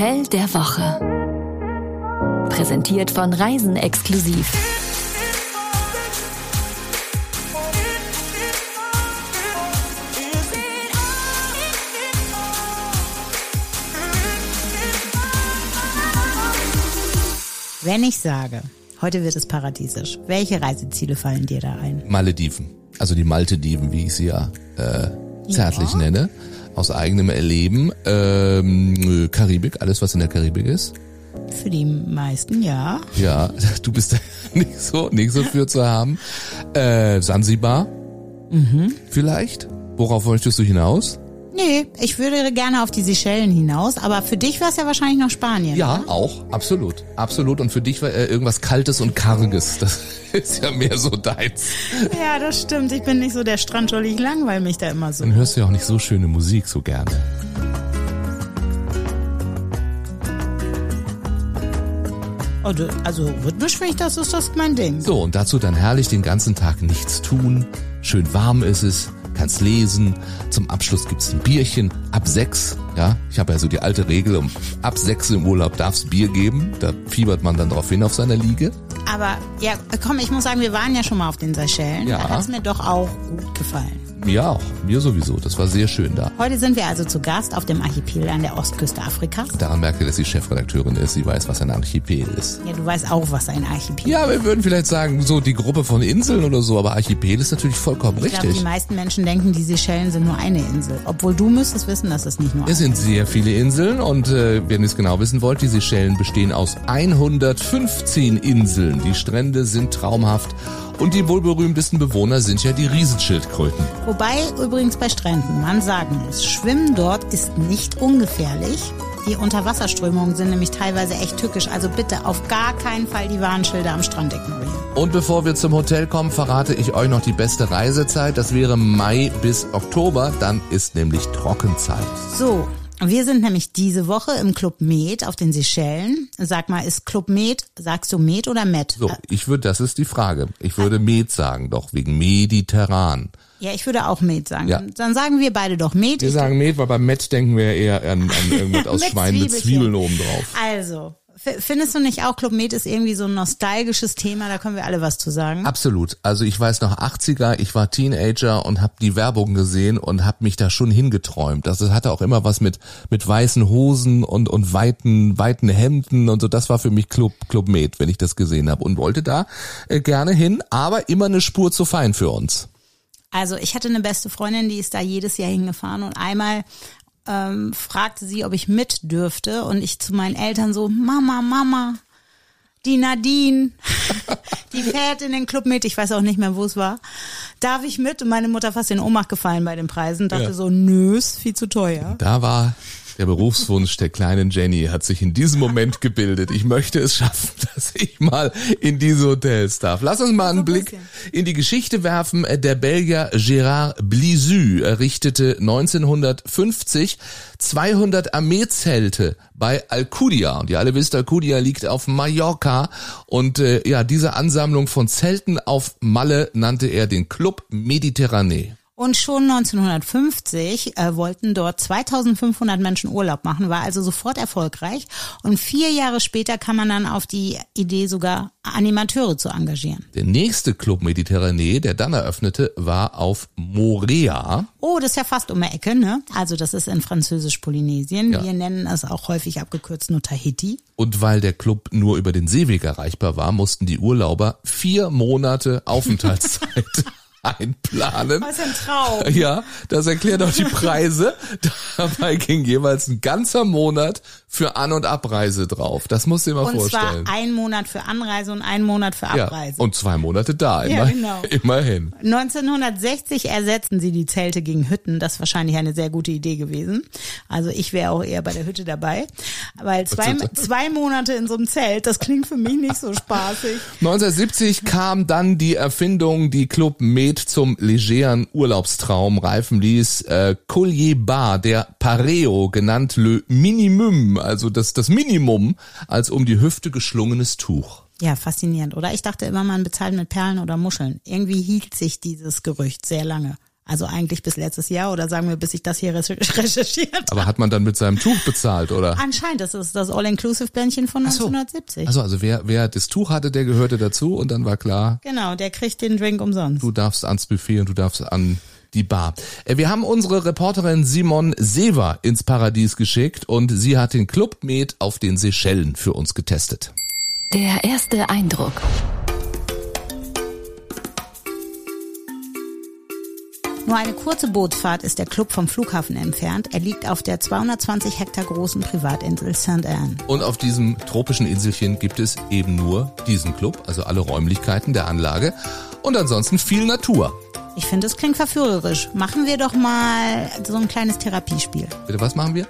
Hotel der Woche. Präsentiert von Reisen exklusiv. Wenn ich sage, heute wird es paradiesisch, welche Reiseziele fallen dir da ein? Malediven. Also die Maltediven, wie ich sie ja äh, zärtlich Ja. nenne. Aus eigenem Erleben. Ähm, Karibik, alles was in der Karibik ist. Für die meisten ja. Ja, du bist da nicht so, nicht so für zu haben. Äh, Sansibar. Mhm. Vielleicht. Worauf möchtest du hinaus? Nee, ich würde gerne auf die Seychellen hinaus, aber für dich wäre es ja wahrscheinlich noch Spanien. Ja, oder? auch. Absolut. Absolut. Und für dich war äh, irgendwas Kaltes und Karges. Das ist ja mehr so deins. Ja, das stimmt. Ich bin nicht so der Strandscholli, ich langweile mich da immer so. Dann hörst du ja auch nicht so schöne Musik so gerne. Also, also rhythmisch finde ich, das ist das mein Ding. So, und dazu dann herrlich den ganzen Tag nichts tun. Schön warm ist es, kannst lesen. Zum Abschluss gibt's ein Bierchen ab sechs. Ja, ich habe ja so die alte Regel, um ab sechs im Urlaub darf's Bier geben. Da fiebert man dann drauf hin auf seiner Liege. Aber ja, komm, ich muss sagen, wir waren ja schon mal auf den Seychellen. Ja. Da hat es mir doch auch gut gefallen. Mir auch, mir sowieso. Das war sehr schön da. Heute sind wir also zu Gast auf dem Archipel an der Ostküste Afrikas. Daran merke, dass sie Chefredakteurin ist. Sie weiß, was ein Archipel ist. Ja, du weißt auch, was ein Archipel Ja, wir würden vielleicht sagen, so die Gruppe von Inseln oder so, aber Archipel ist natürlich vollkommen Ich glaube, richtig. die meisten Menschen denken, die Seychellen sind nur eine Insel. Obwohl du müsstest wissen, dass es nicht nur Es sind sehr viele Inseln und äh, wenn ihr es genau wissen wollt, die Seychellen bestehen aus 115 Inseln. Die Strände sind traumhaft und die wohl berühmtesten Bewohner sind ja die Riesenschildkröten. Wobei übrigens bei Stränden man sagen muss, Schwimmen dort ist nicht ungefährlich. Die Unterwasserströmungen sind nämlich teilweise echt tückisch. Also bitte auf gar keinen Fall die Warnschilder am Strand ignorieren. Und bevor wir zum Hotel kommen, verrate ich euch noch die beste Reisezeit. Das wäre Mai bis Oktober, dann ist nämlich Trockenzeit. So, wir sind nämlich diese Woche im Club Med auf den Seychellen. Sag mal, ist Club Med, sagst du Med oder Med? So, ich würde, das ist die Frage. Ich würde Med sagen, doch wegen Mediterran. Ja, ich würde auch Med sagen. Ja. Dann, sagen wir beide doch Med. Wir Ich- sagen Met, weil beim Met denken wir eher an, an irgendwas aus Schwein mit. Zwiebeln oben drauf. Also, findest du nicht auch, Club Med ist irgendwie so ein nostalgisches Thema, da können wir alle was zu sagen. Absolut. Also ich weiß noch 80er, ich war Teenager und habe die Werbung gesehen und habe mich da schon hingeträumt. Das hatte auch immer was mit mit weißen Hosen und und weiten weiten Hemden und so. Das war für mich Club Club Med, wenn ich das gesehen habe und wollte da äh, gerne hin, aber immer eine Spur zu fein für uns. Also ich hatte eine beste Freundin, die ist da jedes Jahr hingefahren und einmal ähm, fragte sie, ob ich mit dürfte und ich zu meinen Eltern so, Mama, Mama, die Nadine, die fährt in den Club mit, ich weiß auch nicht mehr, wo es war. Darf ich mit? Und meine Mutter fast in Ohnmacht gefallen bei den Preisen, dachte Ja. so, nö, ist viel zu teuer. Da war der Berufswunsch der kleinen Jenny hat sich in diesem Moment gebildet. Ich möchte es schaffen, dass ich mal in diese Hotels darf. Lass uns mal einen ein Blick in die Geschichte werfen. Der Belgier Gérard Blizu errichtete 1950 200 Armeezelte bei Alcudia. Und ihr alle wisst, Alcudia liegt auf Mallorca. Und äh, ja, diese Ansammlung von Zelten auf Malle nannte er den Club Mediterranee. Und schon 1950 äh, wollten dort 2500 Menschen Urlaub machen, war also sofort erfolgreich. Und vier Jahre später kam man dann auf die Idee, sogar Animateure zu engagieren. Der nächste Club Mediterranee, der dann eröffnete, war auf Morea. Oh, das ist ja fast um die Ecke, ne? Also das ist in Französisch-Polynesien. Ja. Wir nennen es auch häufig abgekürzt nur Tahiti. Und weil der Club nur über den Seeweg erreichbar war, mussten die Urlauber vier Monate Aufenthaltszeit einplanen. Was ein Traum. Ja, das erklärt auch die Preise. Dabei ging jeweils ein ganzer Monat für An- und Abreise drauf. Das musst du dir mal Und vorstellen. zwar ein Monat für Anreise und ein Monat für ja, Abreise. und zwei Monate da, Ja, immer, genau. immerhin. 1960 ersetzten sie die Zelte gegen Hütten. Das ist wahrscheinlich eine sehr gute Idee gewesen. Also ich wäre auch eher bei der Hütte dabei. Weil zwei, zwei Monate in so einem Zelt, das klingt für mich nicht so spaßig. 1970 kam dann die Erfindung, die Club Med zum legeren Urlaubstraum reifen ließ. Äh, Collier Bar, der Pareo, genannt Le Minimum, also das, das Minimum, als um die Hüfte geschlungenes Tuch. Ja, faszinierend, oder? Ich dachte immer, man bezahlt mit Perlen oder Muscheln. Irgendwie hielt sich dieses Gerücht sehr lange. Also eigentlich bis letztes Jahr oder sagen wir, bis ich das hier recherchiert Aber hat man dann mit seinem Tuch bezahlt, oder? Anscheinend, das ist das All-Inclusive-Bändchen von 1970. Also, also wer, wer das Tuch hatte, der gehörte dazu und dann war klar, Genau, der kriegt den Drink umsonst. du darfst ans Buffet und du darfst an die Bar. Äh, Wir haben unsere Reporterin Simon Sever ins Paradies geschickt und sie hat den Club Med auf den Seychellen für uns getestet. Der erste Eindruck. Nur eine kurze Bootsfahrt ist der Club vom Flughafen entfernt. Er liegt auf der 220 Hektar großen Privatinsel St. Anne. Und auf diesem tropischen Inselchen gibt es eben nur diesen Club, also alle Räumlichkeiten der Anlage und ansonsten viel Natur. Ich finde, es klingt verführerisch. Machen wir doch mal so ein kleines Therapiespiel. Bitte, was machen wir?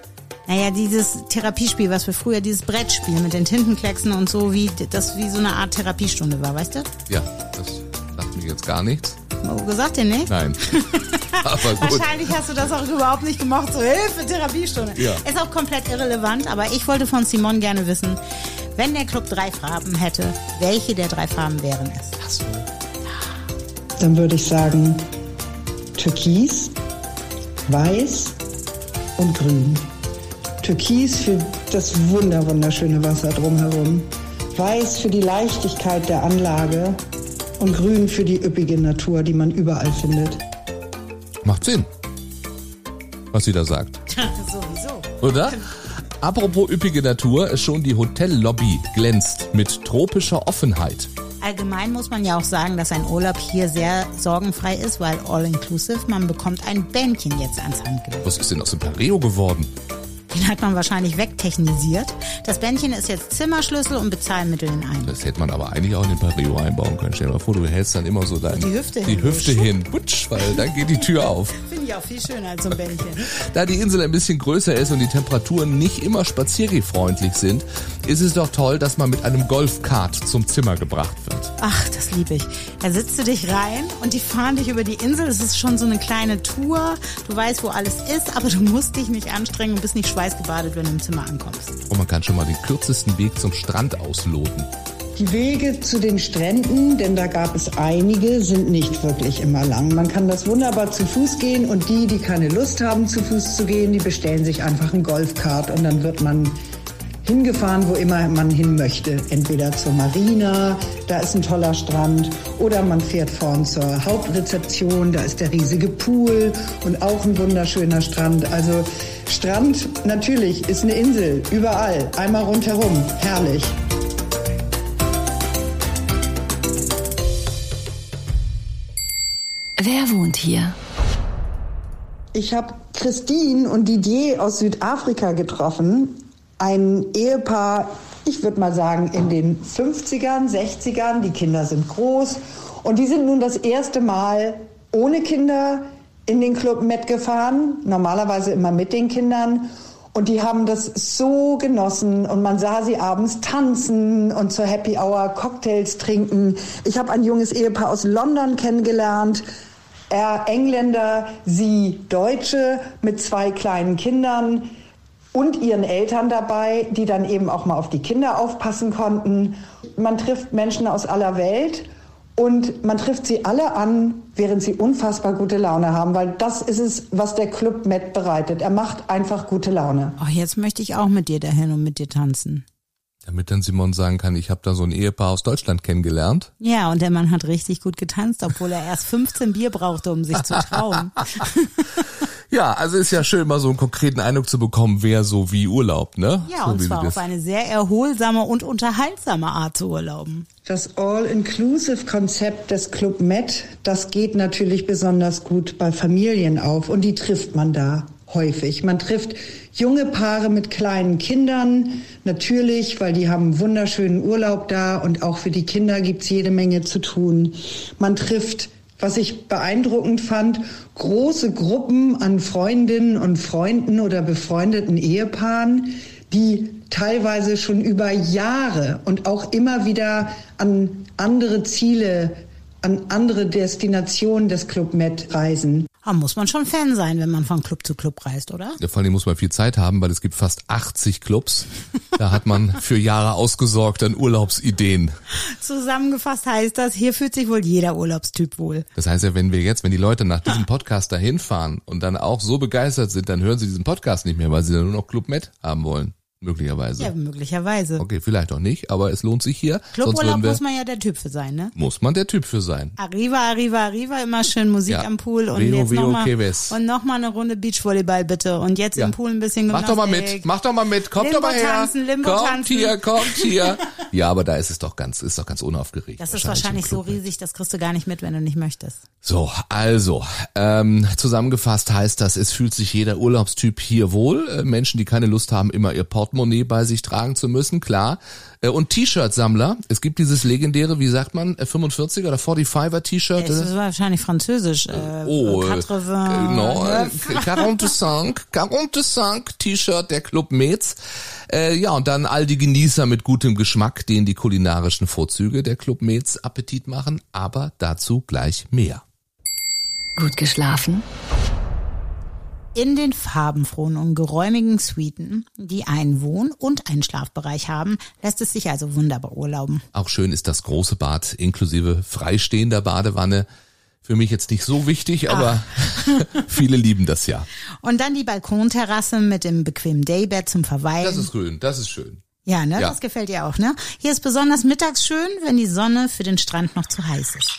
Naja, dieses Therapiespiel, was wir früher, dieses Brettspiel mit den Tintenklecksen und so, wie das wie so eine Art Therapiestunde war, weißt du? Ja, das sagt mir jetzt gar nichts. Oh, gesagt dir nicht? Nein. Aber gut. Wahrscheinlich hast du das auch überhaupt nicht gemacht. So, Hilfe, Therapiestunde. Ja. Ist auch komplett irrelevant, aber ich wollte von Simon gerne wissen, wenn der Club drei Farben hätte, welche der drei Farben wären es? Ach so. Dann würde ich sagen Türkis, Weiß und Grün. Türkis für das wunder wunderschöne Wasser drumherum. Weiß für die Leichtigkeit der Anlage und Grün für die üppige Natur, die man überall findet. Macht Sinn. Was sie da sagt. Sowieso. Oder? Apropos üppige Natur, schon die Hotellobby glänzt mit tropischer Offenheit. Allgemein muss man ja auch sagen, dass ein Urlaub hier sehr sorgenfrei ist, weil all-inclusive, man bekommt ein Bändchen jetzt ans Handgelenk. Was ist denn aus dem Pareo geworden? Den hat man wahrscheinlich wegtechnisiert. Das Bändchen ist jetzt Zimmerschlüssel und Bezahlmittel in einem. Das hätte man aber eigentlich auch in den Pareo einbauen können. Stell dir mal vor, du hältst dann immer so dein, Die Hüfte die hin. Hüfte hin. Butsch, weil dann geht die Tür auf. Finde ich auch viel schöner als so ein Bändchen. Da die Insel ein bisschen größer ist und die Temperaturen nicht immer spaziergehfreundlich sind, ist es doch toll, dass man mit einem Golfkart zum Zimmer gebracht wird. Ach, das liebe ich. Da sitzt du dich rein und die fahren dich über die Insel. Es ist schon so eine kleine Tour. Du weißt, wo alles ist, aber du musst dich nicht anstrengen und bist nicht schweißgebadet, wenn du im Zimmer ankommst. Und man kann schon mal den kürzesten Weg zum Strand ausloten. Die Wege zu den Stränden, denn da gab es einige, sind nicht wirklich immer lang. Man kann das wunderbar zu Fuß gehen und die, die keine Lust haben, zu Fuß zu gehen, die bestellen sich einfach einen Golfkart und dann wird man hingefahren, wo immer man hin möchte. Entweder zur Marina, da ist ein toller Strand, oder man fährt vorn zur Hauptrezeption, da ist der riesige Pool und auch ein wunderschöner Strand. Also Strand natürlich ist eine Insel, überall, einmal rundherum, herrlich. Wer wohnt hier? Ich habe Christine und Didier aus Südafrika getroffen. Ein Ehepaar, ich würde mal sagen, in den 50ern, 60ern. Die Kinder sind groß. Und die sind nun das erste Mal ohne Kinder in den Club mitgefahren. Normalerweise immer mit den Kindern. Und die haben das so genossen und man sah sie abends tanzen und zur Happy Hour Cocktails trinken. Ich habe ein junges Ehepaar aus London kennengelernt. Er Engländer, sie Deutsche mit zwei kleinen Kindern und ihren Eltern dabei, die dann eben auch mal auf die Kinder aufpassen konnten. Man trifft Menschen aus aller Welt und man trifft sie alle an, während sie unfassbar gute Laune haben, weil das ist es, was der Club Med bereitet. Er macht einfach gute Laune. Oh, jetzt möchte ich auch mit dir dahin und mit dir tanzen. Damit dann Simon sagen kann, ich habe da so ein Ehepaar aus Deutschland kennengelernt. Ja, und der Mann hat richtig gut getanzt, obwohl er erst 15 Bier brauchte, um sich zu trauen. Ja, also ist ja schön, mal so einen konkreten Eindruck zu bekommen, wer so wie urlaubt, ne? Ja, so und zwar auf eine sehr erholsame und unterhaltsame Art zu urlauben. Das All-Inclusive-Konzept des Club Med, das geht natürlich besonders gut bei Familien auf und die trifft man da häufig. Man trifft junge Paare mit kleinen Kindern, natürlich, weil die haben einen wunderschönen Urlaub da und auch für die Kinder gibt's jede Menge zu tun. Man trifft was ich beeindruckend fand, große Gruppen an Freundinnen und Freunden oder befreundeten Ehepaaren, die teilweise schon über Jahre und auch immer wieder an andere Ziele, an andere Destinationen des Club Med reisen. Da muss man schon Fan sein, wenn man von Club zu Club reist, oder? Ja, vor allem muss man viel Zeit haben, weil es gibt fast 80 Clubs. Da hat man für Jahre ausgesorgt an Urlaubsideen. Zusammengefasst heißt das, hier fühlt sich wohl jeder Urlaubstyp wohl. Das heißt ja, wenn wir jetzt, wenn die Leute nach diesem Podcast dahin fahren und dann auch so begeistert sind, dann hören sie diesen Podcast nicht mehr, weil sie dann nur noch Club Med haben wollen. Möglicherweise. Ja, möglicherweise. Okay, vielleicht auch nicht, aber es lohnt sich hier. Cluburlaub wir, muss man ja der Typ für sein, ne? muss man der Typ für sein. Arriva, arriva, arriva, immer schön Musik Ja. am Pool und Vero, jetzt nochmal und noch mal eine Runde Beachvolleyball bitte und jetzt Ja. im Pool ein bisschen Mach Gymnastik. doch mal mit, mach doch mal mit, kommt Limbo doch mal her. tanzen, Limbo kommt tanzen. hier, kommt hier. ja, aber da ist es doch ganz, ist doch ganz unaufgeregt. Das ist wahrscheinlich so Med. riesig, das kriegst du gar nicht mit, wenn du nicht möchtest. So, also, ähm, zusammengefasst heißt das, es fühlt sich jeder Urlaubstyp hier wohl. Äh, Menschen, die keine Lust haben, immer ihr Portemonnaie bei sich tragen zu müssen, klar. Äh, und T-Shirt-Sammler. Es gibt dieses legendäre, wie sagt man, äh, 45er oder 45er T-Shirt. Es äh, ist wahrscheinlich französisch. Äh, Oh, äh, 80, genau, äh, neuf. 45, 45 T-Shirt der Club Metz. Äh, ja, und dann all die Genießer mit gutem Geschmack, denen die kulinarischen Vorzüge der Club Metz Appetit machen, aber dazu gleich mehr. Gut geschlafen? In den farbenfrohen und geräumigen Suiten, die einen Wohn- und einen Schlafbereich haben, lässt es sich also wunderbar urlauben. Auch schön ist das große Bad inklusive freistehender Badewanne. Für mich jetzt nicht so wichtig, aber viele lieben das ja. Und dann die Balkonterrasse mit dem bequemen Daybed zum Verweilen. Das ist grün, das ist schön. ja, ne? ja. Das gefällt dir auch, ne? Hier ist besonders mittags schön, wenn die Sonne für den Strand noch zu heiß ist.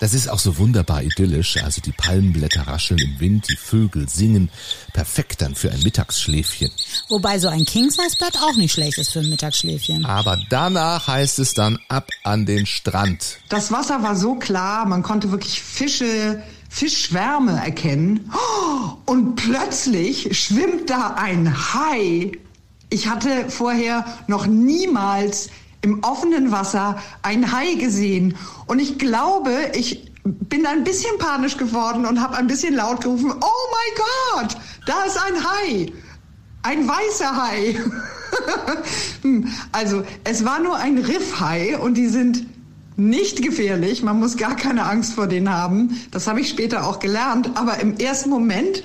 Das ist auch so wunderbar idyllisch. Also die Palmenblätter rascheln im Wind, die Vögel singen. Perfekt dann für ein Mittagsschläfchen. Wobei so ein King-Size-Bett auch nicht schlecht ist für ein Mittagsschläfchen. Aber danach heißt es dann ab an den Strand. Das Wasser war so klar, man konnte wirklich Fische, Fischschwärme erkennen. Oh, Und plötzlich schwimmt da ein Hai. Ich hatte vorher noch niemals im offenen Wasser ein Hai gesehen. Und ich glaube, ich bin ein bisschen panisch geworden und habe ein bisschen laut gerufen, oh mein Gott, da ist ein Hai. Ein weißer Hai. Also es war nur ein Riffhai und die sind nicht gefährlich. Man muss gar keine Angst vor denen haben. Das habe ich später auch gelernt. Aber im ersten Moment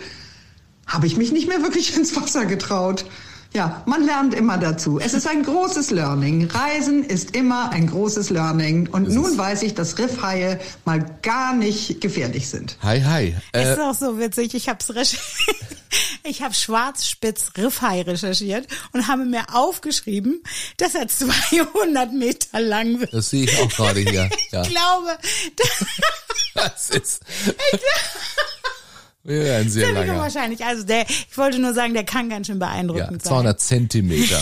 habe ich mich nicht mehr wirklich ins Wasser getraut. Ja, man lernt immer dazu. Es ist ein großes Learning. Reisen ist immer ein großes Learning. Und nun weiß ich, dass Riffhaie mal gar nicht gefährlich sind. Hi, hi. Äh, ist auch so witzig. Ich hab's recherchiert. Ich habe Schwarzspitz Riffhai recherchiert und habe mir aufgeschrieben, dass er 200 Meter lang wird. das sehe ich auch gerade hier. Ja, Ich glaube, das ist. Ja, ein sehr ist langer. wahrscheinlich. Also der, ich wollte nur sagen, der kann ganz schön Ja, beeindruckend sein. 200 Zentimeter.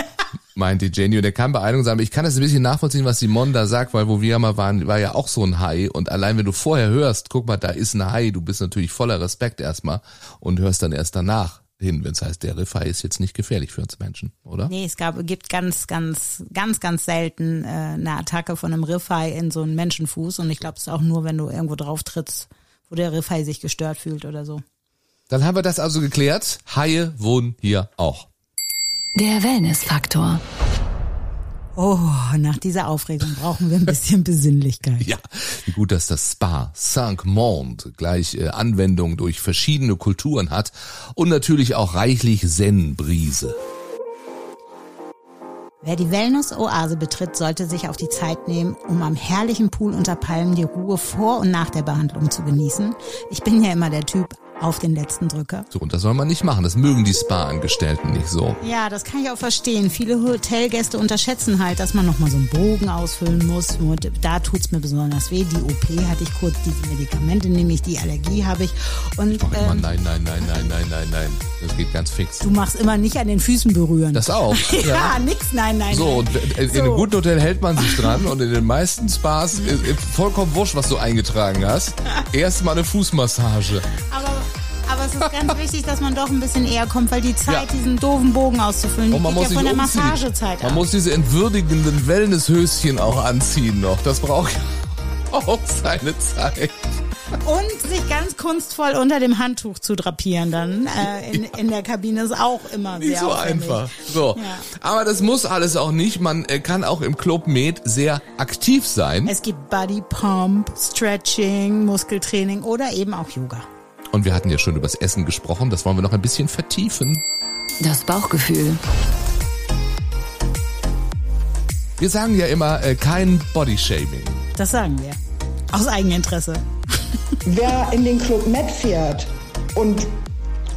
Meint die Jenny. Und der kann beeindruckend sein. Aber ich kann das ein bisschen nachvollziehen, was Simon da sagt, weil wo wir mal waren, war ja auch so ein Hai. Und allein wenn du vorher hörst, guck mal, da ist ein Hai, du bist natürlich voller Respekt erstmal und hörst dann erst danach hin, wenn es heißt, der Riffhai ist jetzt nicht gefährlich für uns Menschen, oder? Nee, es gab, gibt ganz, ganz, ganz, ganz selten äh, eine Attacke von einem Riffhai in so einen Menschenfuß. Und ich glaube, es ist auch nur, wenn du irgendwo drauf trittst, wo der Riffhai sich gestört fühlt oder so. Dann haben wir das also geklärt. Haie wohnen hier auch. Der Wellnessfaktor. Oh, nach dieser Aufregung brauchen wir ein bisschen Besinnlichkeit. Ja, wie gut, dass das Spa Cinq Monde gleich äh, Anwendung durch verschiedene Kulturen hat und natürlich auch reichlich Zen-Brise. Wer die Wellness-Oase betritt, sollte sich auf die Zeit nehmen, um am herrlichen Pool unter Palmen die Ruhe vor und nach der Behandlung zu genießen. Ich bin ja immer der Typ auf den letzten Drücker. So, und das soll man nicht machen. Das mögen die Spa-Angestellten nicht so. Ja, das kann ich auch verstehen. Viele Hotelgäste unterschätzen halt, dass man nochmal so einen Bogen ausfüllen muss. Und da tut's mir besonders weh. Die OP hatte ich kurz, diese Medikamente nehme ich, die Allergie habe ich. Und Immer ähm, nein, nein, nein, nein, nein, nein, nein. Das geht ganz fix. du machst immer nicht an den Füßen berühren. Das auch. ja, nix, nein, nein. So, und in So. einem guten Hotel hält man sich dran und in den meisten Spas ist vollkommen wurscht, was du eingetragen hast. Erstmal eine Fußmassage. Aber, aber es ist ganz wichtig, dass man doch ein bisschen eher kommt, weil die Zeit, Ja. diesen doofen Bogen auszufüllen, die Und man geht muss ja von der umziehen. Massagezeit Man ab. muss diese entwürdigenden Wellnesshöschen auch anziehen noch. Das braucht auch seine Zeit. Und sich ganz kunstvoll unter dem Handtuch zu drapieren dann äh, in, in der Kabine ist auch immer Nicht sehr so aufwendig. einfach. So. Ja. Aber das muss alles auch nicht. Man äh, kann auch im Club Med sehr aktiv sein. Es gibt Body Pump, Stretching, Muskeltraining oder eben auch Yoga. Und wir hatten ja schon übers Essen gesprochen. Das wollen wir noch ein bisschen vertiefen. Das Bauchgefühl. Wir sagen ja immer äh, kein Bodyshaming. Das sagen wir. Aus Eigeninteresse. Wer in den Club Med fährt und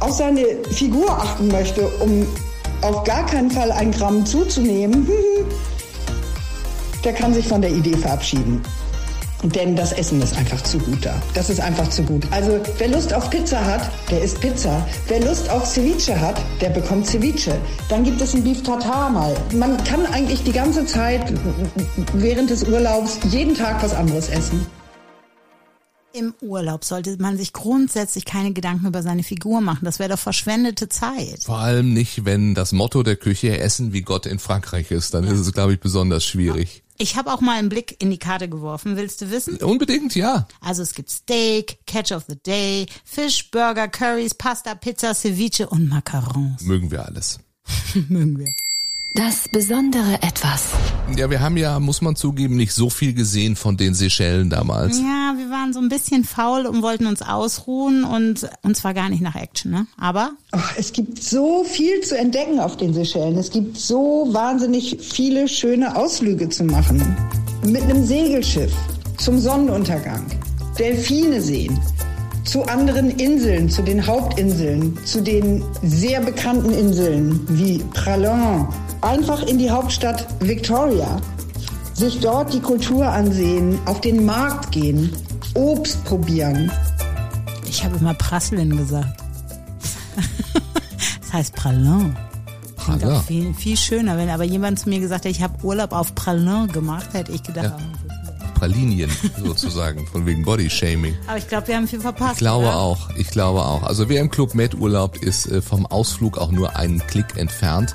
auf seine Figur achten möchte, um auf gar keinen Fall ein Gramm zuzunehmen, der kann sich von der Idee verabschieden. Denn das Essen ist einfach zu gut da. Das ist einfach zu gut. Also wer Lust auf Pizza hat, der isst Pizza. Wer Lust auf Ceviche hat, der bekommt Ceviche. Dann gibt es ein Beef Tartar mal. Man kann eigentlich die ganze Zeit während des Urlaubs jeden Tag was anderes essen. Im Urlaub sollte man sich grundsätzlich keine Gedanken über seine Figur machen. Das wäre doch verschwendete Zeit. Vor allem nicht, wenn das Motto der Küche Essen wie Gott in Frankreich ist. Dann ist es, glaube ich, besonders schwierig. Ich habe auch mal einen Blick in die Karte geworfen. Willst du wissen? Unbedingt, ja. Also es gibt Steak, Catch of the Day, Fisch, Burger, Curries, Pasta, Pizza, Ceviche und Macarons. Mögen wir alles. Mögen wir. Das besondere Etwas. Ja, wir haben ja, muss man zugeben, nicht so viel gesehen von den Seychellen damals. Ja, wir waren so ein bisschen faul und wollten uns ausruhen und uns zwar gar nicht nach Action, ne? Aber Ach, es gibt so viel zu entdecken auf den Seychellen. Es gibt so wahnsinnig viele schöne Ausflüge zu machen. Mit einem Segelschiff zum Sonnenuntergang, Delfine sehen, zu anderen Inseln, zu den Hauptinseln, zu den sehr bekannten Inseln wie Pralin. Einfach in die Hauptstadt Victoria. Sich dort die Kultur ansehen, auf den Markt gehen, Obst probieren. ich habe immer Prasseln gesagt. das heißt Pralin. Klingt Pralin. auch viel, viel schöner. Wenn aber jemand zu mir gesagt hätte, ich habe Urlaub auf Pralin gemacht, hätte ich gedacht, Ja. Oh, Pralinien sozusagen, von wegen Bodyshaming. aber ich glaube, wir haben viel verpasst. Ich glaube oder? auch, ich glaube auch. Also wer im Club Med urlaubt, ist äh, vom Ausflug auch nur einen Klick entfernt.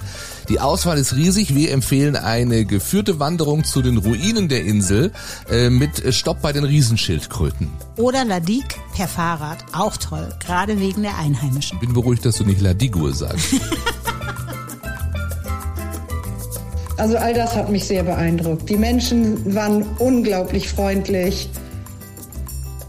Die Auswahl ist riesig. Wir empfehlen eine geführte Wanderung zu den Ruinen der Insel äh, mit Stopp bei den Riesenschildkröten. Oder Ladik per Fahrrad, auch toll, gerade wegen der Einheimischen. Bin beruhigt, dass du nicht Ladigur sagst. Also all das hat mich sehr beeindruckt. Die Menschen waren unglaublich freundlich.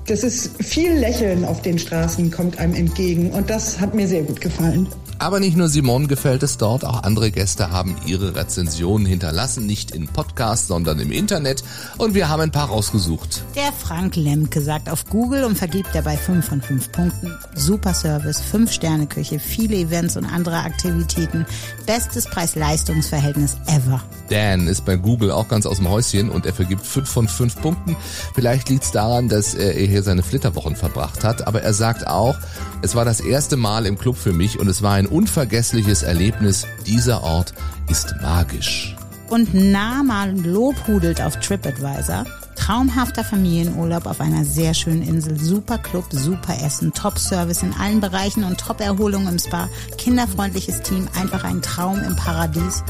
Das ist viel Lächeln auf den Straßen kommt einem entgegen und das hat mir sehr gut gefallen. Aber nicht nur Simon gefällt es dort, auch andere Gäste haben ihre Rezensionen hinterlassen, nicht in Podcast, sondern im Internet. Und wir haben ein paar rausgesucht. Der Frank Lemke sagt auf Google und vergibt dabei 5 von 5 Punkten. Super Service, 5 Sterne Küche, viele Events und andere Aktivitäten. Bestes Preis-Leistungs-Verhältnis ever. Dan ist bei Google auch ganz aus dem Häuschen und er vergibt 5 von 5 Punkten. Vielleicht liegt es daran, dass er hier seine Flitterwochen verbracht hat, aber er sagt auch, es war das erste Mal im Club für mich und es war ein unvergessliches Erlebnis. Dieser Ort ist magisch. Und Naman lobhudelt auf TripAdvisor. Traumhafter Familienurlaub auf einer sehr schönen Insel. Super Club, super Essen, Top-Service in allen Bereichen und Top-Erholung im Spa. Kinderfreundliches Team, einfach ein Traum im Paradies.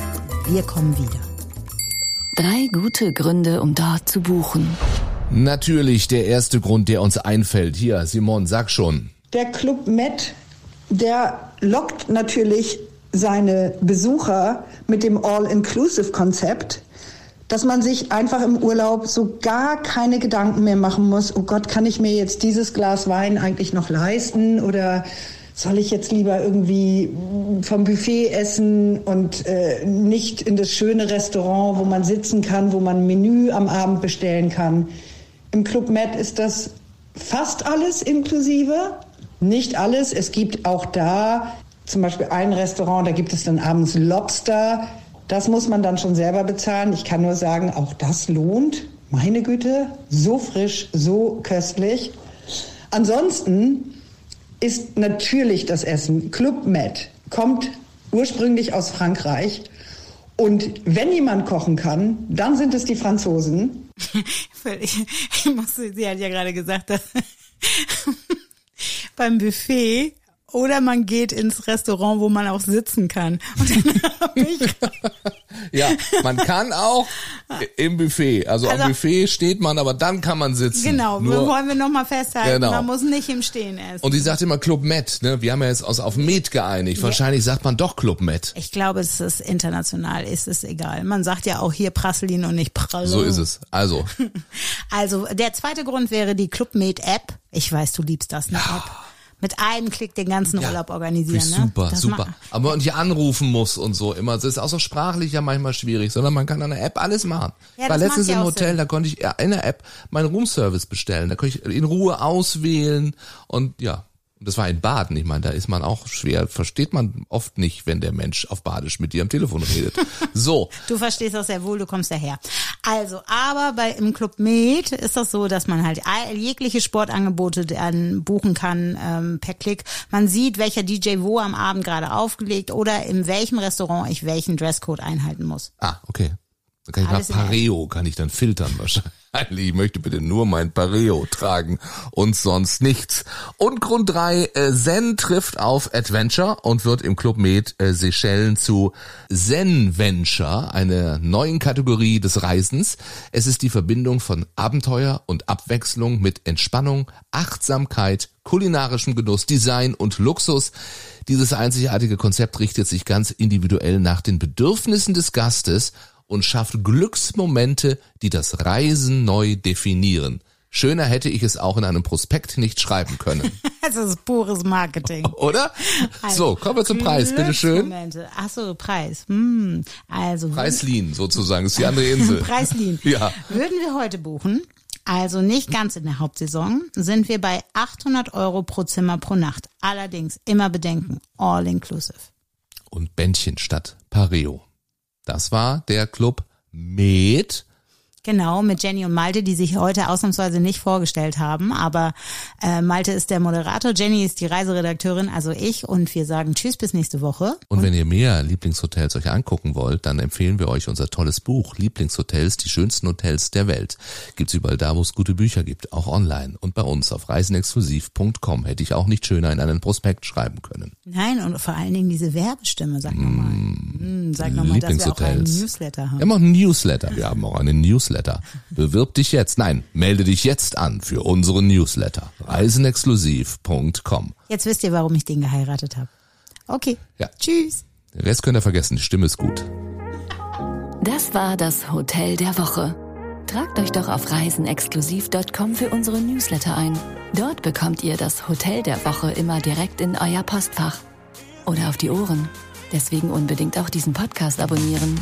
Wir kommen wieder. Drei gute Gründe, um dort zu buchen. Natürlich der erste Grund, der uns einfällt. Hier, Simon, sag schon. Der Club Med, der lockt natürlich seine Besucher mit dem All-Inclusive-Konzept, dass man sich einfach im Urlaub so gar keine Gedanken mehr machen muss, oh Gott, kann ich mir jetzt dieses Glas Wein eigentlich noch leisten oder soll ich jetzt lieber irgendwie vom Buffet essen und äh, nicht in das schöne Restaurant, wo man sitzen kann, wo man Menü am Abend bestellen kann. Im Club Med ist das fast alles inklusive. Nicht alles. Es gibt auch da zum Beispiel ein Restaurant, da gibt es dann abends Lobster. Das muss man dann schon selber bezahlen. Ich kann nur sagen, auch das lohnt. Meine Güte, so frisch, so köstlich. Ansonsten ist natürlich das Essen Club Med, kommt ursprünglich aus Frankreich. Und wenn jemand kochen kann, dann sind es die Franzosen. Ich, musste, sie hat ja gerade gesagt, dass beim Buffet oder man geht ins Restaurant, wo man auch sitzen kann. Und dann habe ich, Ja, man kann auch im Buffet. Also, Also- am Buffet steht man, aber dann kann man sitzen. Genau, Nur, wollen wir nochmal festhalten. Genau. Man muss nicht im Stehen essen. und die sagt immer Club Med, ne? Wir haben ja jetzt aus, auf Med geeinigt. Wahrscheinlich sagt man doch Club Med. ich glaube, es ist international, ist es egal. Man sagt ja auch hier Prasselin und nicht Prall. So ist es. Also, Also der zweite Grund wäre die Clubmate App. Ich weiß, du liebst das, eine App. Mit einem Klick den ganzen Urlaub organisieren. ist Ne? super, super. Aber man nicht anrufen muss und so immer. Das ist auch so sprachlich ja manchmal schwierig, sondern man kann an der App alles machen. Ja, war letztens ja im Hotel, Sinn. da konnte ich in der App meinen Roomservice bestellen. Da konnte ich in Ruhe auswählen und ja. Und das war in Baden. Ich meine, da ist man auch schwer, versteht man oft nicht, wenn der Mensch auf Badisch mit dir am Telefon redet. So. Du verstehst das sehr wohl, du kommst daher. Also, aber bei im Club Med ist das so, dass man halt jegliche Sportangebote dann buchen kann ähm, per Klick. Man sieht, welcher DJ wo am Abend gerade aufgelegt oder in welchem Restaurant ich welchen Dresscode einhalten muss. Ah, okay. Dann kann ich Alles nach. Pareo, kann ich dann filtern wahrscheinlich. Ich möchte bitte nur mein Pareo tragen und sonst nichts. Und Grund drei: äh, Zen trifft auf Adventure und wird im Club Med äh, Seychellen zu Zen Venture, einer neuen Kategorie des Reisens. Es ist die Verbindung von Abenteuer und Abwechslung mit Entspannung, Achtsamkeit, kulinarischem Genuss, Design und Luxus. Dieses einzigartige Konzept richtet sich ganz individuell nach den Bedürfnissen des Gastes und schafft Glücksmomente, die das Reisen neu definieren. Schöner hätte ich es auch in einem Prospekt nicht schreiben können, Das ist pures Marketing. oder? So, kommen wir zum Preis, bitteschön. Ach so, Preis. Hm. Also Preislin sozusagen, ist die andere Insel. Preislin. Ja. Würden wir heute buchen, also nicht ganz in der Hauptsaison, sind wir bei 800 Euro pro Zimmer pro Nacht. Allerdings immer bedenken, all inclusive. Und Bändchen statt Pareo. Das war der Club Med. Genau, mit Jenny und Malte, die sich heute ausnahmsweise nicht vorgestellt haben. Aber äh, Malte ist der Moderator, Jenny ist die Reiseredakteurin, also ich. Und wir sagen Tschüss bis nächste Woche. Und wenn ihr mehr Lieblingshotels euch angucken wollt, dann empfehlen wir euch unser tolles Buch Lieblingshotels, die schönsten Hotels der Welt. Gibt's überall da, wo es gute Bücher gibt, auch online und bei uns auf reisenexklusiv.com. Hätte ich auch nicht schöner in einen Prospekt schreiben können. Nein, und vor allen Dingen diese Werbestimme, sag nochmal. Mm, sag nochmal, dass wir auch einen. Newsletter Wir haben. haben auch einen Newsletter. Wir haben auch einen Newsletter. Bewirb dich jetzt. Nein, melde dich jetzt an für unseren Newsletter. Reisenexklusiv.com. Jetzt wisst ihr, warum ich den geheiratet habe. Okay. Ja. Tschüss. Den Rest könnt ihr vergessen. Die Stimme ist gut. Das war das Hotel der Woche. Tragt euch doch auf reisenexklusiv.com für unsere Newsletter ein. Dort bekommt ihr das Hotel der Woche immer direkt in euer Postfach. Oder auf die Ohren. Deswegen unbedingt auch diesen Podcast abonnieren.